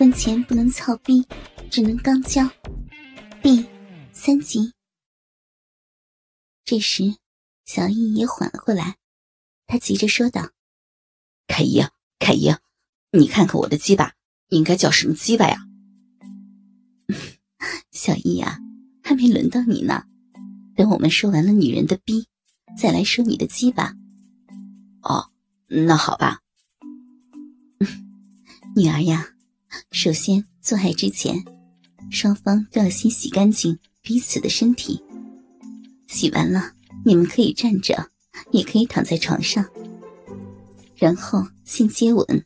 婚前不能操逼，只能刚交。第三级。这时，小易也缓了过来，他急着说道：“凯姨，凯姨，你看看我的鸡巴，应该叫什么鸡巴呀？” 小易呀，还没轮到你呢，等我们说完了女人的逼，再来说你的鸡巴。哦，那好吧。女儿呀，首先做爱之前，双方都要先洗干净彼此的身体。洗完了，你们可以站着，也可以躺在床上。然后先接吻，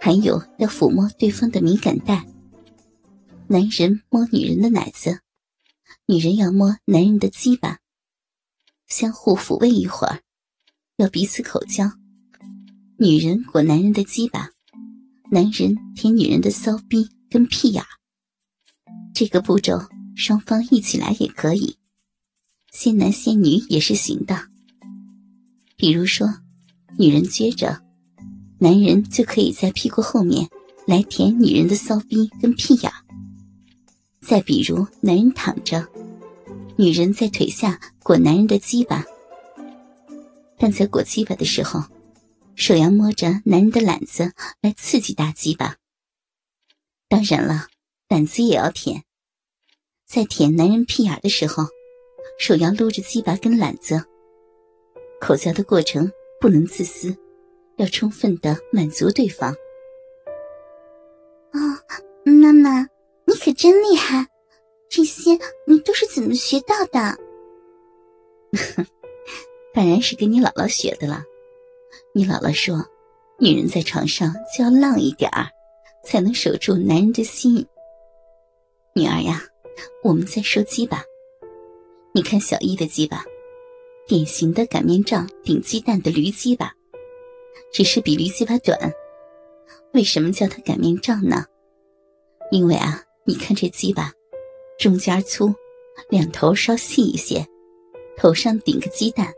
还有要抚摸对方的敏感带。男人摸女人的奶子，女人要摸男人的鸡巴。相互抚慰一会儿，要彼此口交。女人裹男人的鸡巴。男人舔女人的骚逼跟屁眼这个步骤双方一起来也可以，先男先女也是行的。比如说，女人撅着，男人就可以在屁股后面来舔女人的骚逼跟屁眼再比如，男人躺着，女人在腿下裹男人的鸡巴，但在裹鸡巴的时候。手要摸着男人的懒子来刺激大鸡巴。当然了，胆子也要舔。在舔男人屁眼的时候，手要撸着鸡巴跟懒子。口交的过程不能自私，要充分的满足对方。哦，妈妈，你可真厉害！这些你都是怎么学到的？当然是跟你姥姥学的了。你姥姥说：“女人在床上就要浪一点儿，才能守住男人的心。”女儿呀，我们再说鸡巴。你看小易的鸡巴，典型的擀面杖顶鸡蛋的驴鸡巴，只是比驴鸡巴短。为什么叫它擀面杖呢？因为啊，你看这鸡巴，中间粗，两头稍细一些，头上顶个鸡蛋，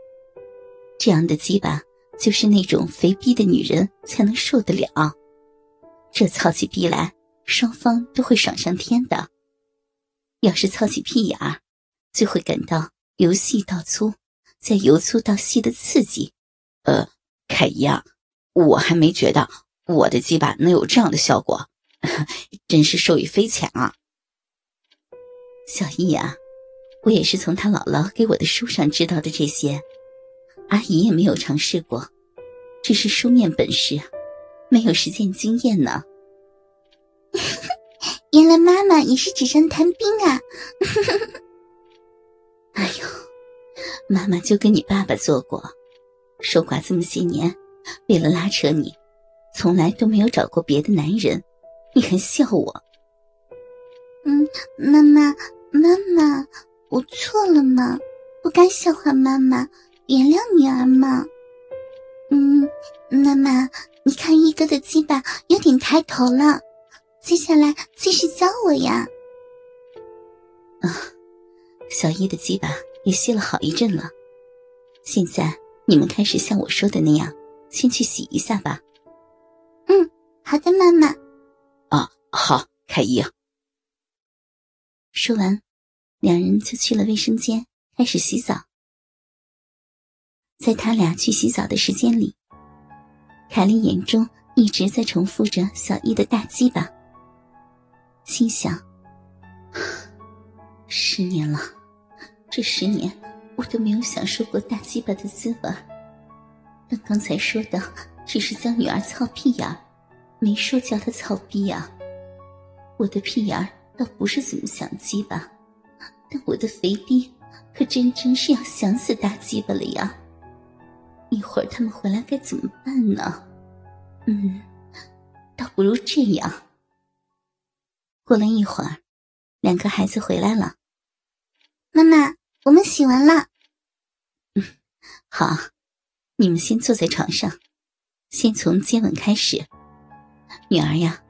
这样的鸡巴。就是那种肥逼的女人才能受得了，这操起逼来，双方都会爽上天的。要是操起屁眼儿，就会感到由细到粗，再由粗到细的刺激。呃，凯姨啊，我还没觉得我的鸡巴能有这样的效果，真是受益匪浅啊。小易啊，我也是从他姥姥给我的书上知道的这些。阿姨也没有尝试过，只是书面本事，没有实践经验呢。原来妈妈也是纸上谈兵啊！哎呦，妈妈就跟你爸爸做过，守寡这么些年，为了拉扯你，从来都没有找过别的男人，你还笑我？嗯，妈妈，妈妈，我错了嘛，不该笑话妈妈。原谅女儿嘛，嗯，妈妈，你看一哥的鸡巴有点抬头了，接下来继续教我呀。啊，小一的鸡巴也吸了好一阵了，现在你们开始像我说的那样，先去洗一下吧。嗯，好的，妈妈。啊，好，凯伊。说完，两人就去了卫生间，开始洗澡。在他俩去洗澡的时间里，凯莉眼中一直在重复着小易的大鸡巴，心想：十年了，这十年我都没有享受过大鸡巴的滋味。但刚才说的只是教女儿操屁眼没说教她操逼呀。我的屁眼倒不是怎么想鸡巴，但我的肥逼可真真是要想死大鸡巴了呀。一会儿他们回来该怎么办呢？嗯，倒不如这样。过了一会儿，两个孩子回来了。妈妈，我们洗完了。嗯，好，你们先坐在床上，先从接吻开始。女儿呀，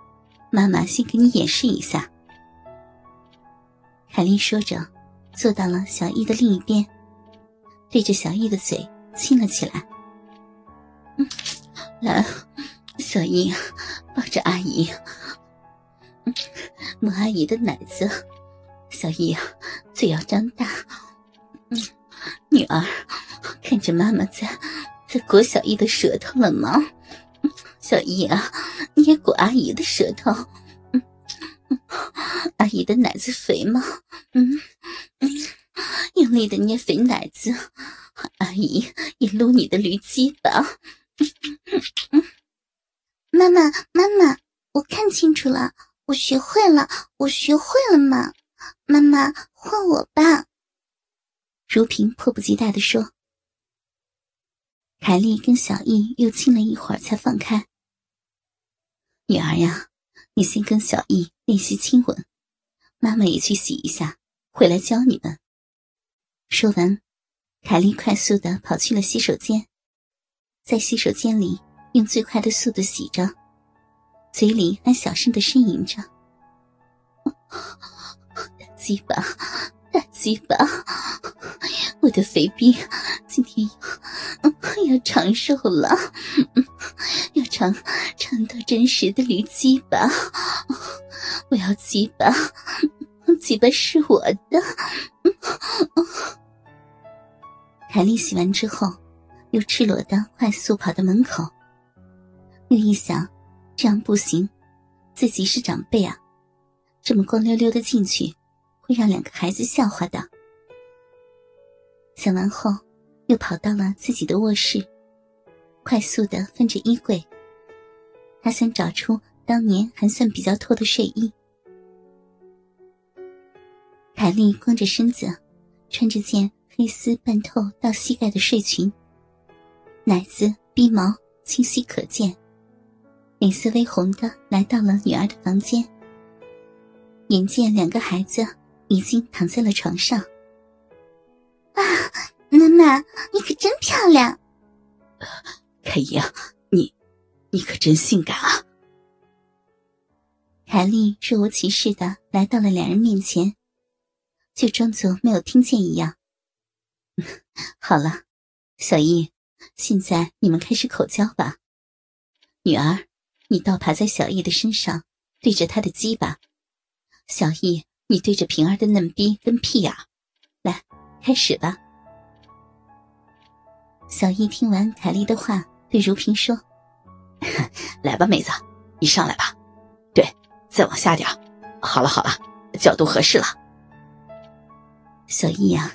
妈妈先给你演示一下。凯莉说着，坐到了小易的另一边，对着小易的嘴。亲了起来，来，小英抱着阿姨，摸阿姨的奶子，小姨啊，嘴要张大。嗯，女儿，看着妈妈在在裹小姨的舌头了吗？小姨啊，你也裹阿姨的舌头。嗯，阿姨的奶子肥吗？嗯嗯，用力的捏肥奶子，阿姨也撸你的驴鸡吧。妈妈，妈妈，我看清楚了，我学会了，我学会了嘛！妈妈，换我吧。如萍迫不及待地说。凯莉跟小易又亲了一会儿，才放开。女儿呀，你先跟小易练习亲吻，妈妈也去洗一下，回来教你们。说完，凯莉快速的跑去了洗手间，在洗手间里用最快的速度洗着，嘴里还小声的呻吟着：“ 大鸡巴，大鸡巴，我的肥逼今天要 要长寿了，要长长到真实的驴鸡巴，我要鸡巴，鸡巴是我的。”凯莉洗完之后，又赤裸的快速跑到门口。又一想，这样不行，自己是长辈啊，这么光溜溜的进去，会让两个孩子笑话的。想完后，又跑到了自己的卧室，快速的翻着衣柜。他想找出当年还算比较透的睡衣。凯莉光着身子，穿着件。黑丝半透到膝盖的睡裙，奶子、鼻毛清晰可见，脸色微红的来到了女儿的房间。眼见两个孩子已经躺在了床上，啊，妈妈，你可真漂亮！凯姨啊，你，你可真性感啊！凯莉若无其事的来到了两人面前，就装作没有听见一样。好了，小易，现在你们开始口交吧。女儿，你倒爬在小易的身上，对着他的鸡巴；小易，你对着平儿的嫩逼跟屁眼。来，开始吧。小易听完凯莉的话，对如萍说：“ 来吧，妹子，你上来吧。对，再往下点。好了好了，角度合适了。小易呀。”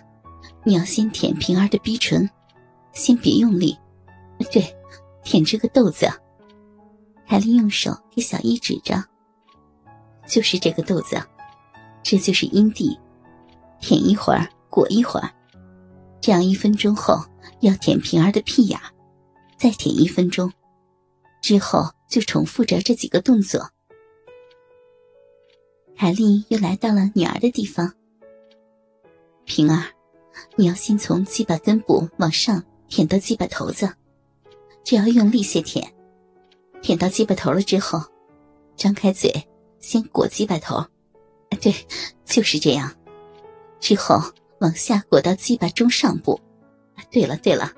你要先舔平儿的逼唇，先别用力。对，舔这个豆子。凯莉用手给小易指着，就是这个豆子，这就是阴蒂。舔一会儿，裹一会儿，这样一分钟后要舔平儿的屁眼，再舔一分钟，之后就重复着这几个动作。凯莉又来到了女儿的地方，平儿。你要先从鸡巴根部往上舔到鸡巴头子，只要用力些舔，舔到鸡巴头了之后，张开嘴先裹鸡巴头，对，就是这样。之后往下裹到鸡巴中上部，对了对了，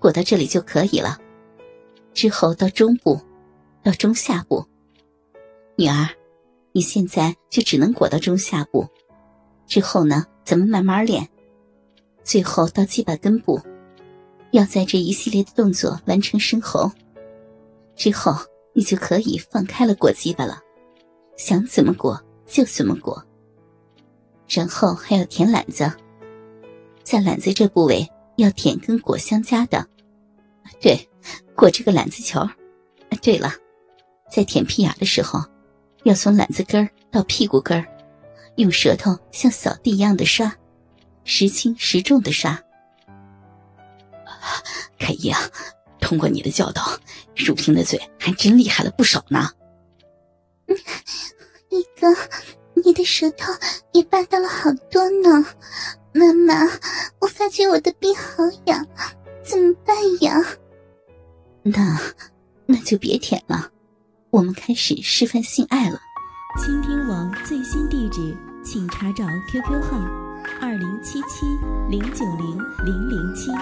裹到这里就可以了。之后到中部，到中下部。女儿，你现在就只能裹到中下部，之后呢，咱们慢慢练。最后到鸡巴根部，要在这一系列的动作完成生喉之后，你就可以放开了裹鸡巴了，想怎么裹就怎么裹。然后还要舔懒子，在懒子这部位要舔跟裹相加的，对，裹这个懒子球。对了，在舔屁眼的时候，要从懒子根到屁股根，用舌头像扫地一样的刷。时轻时重的刷，凯姨啊，通过你的教导，如萍的嘴还真厉害了不少呢。嗯一哥，你的舌头也霸道了好多呢。妈妈，我发觉我的病好痒，怎么办呀？那那就别舔了，我们开始示范性爱了。倾听网最新地址，请查找 QQ 号。二零七七零九零零零七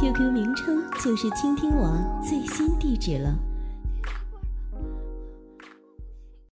，QQ 名称就是倾听网最新地址了。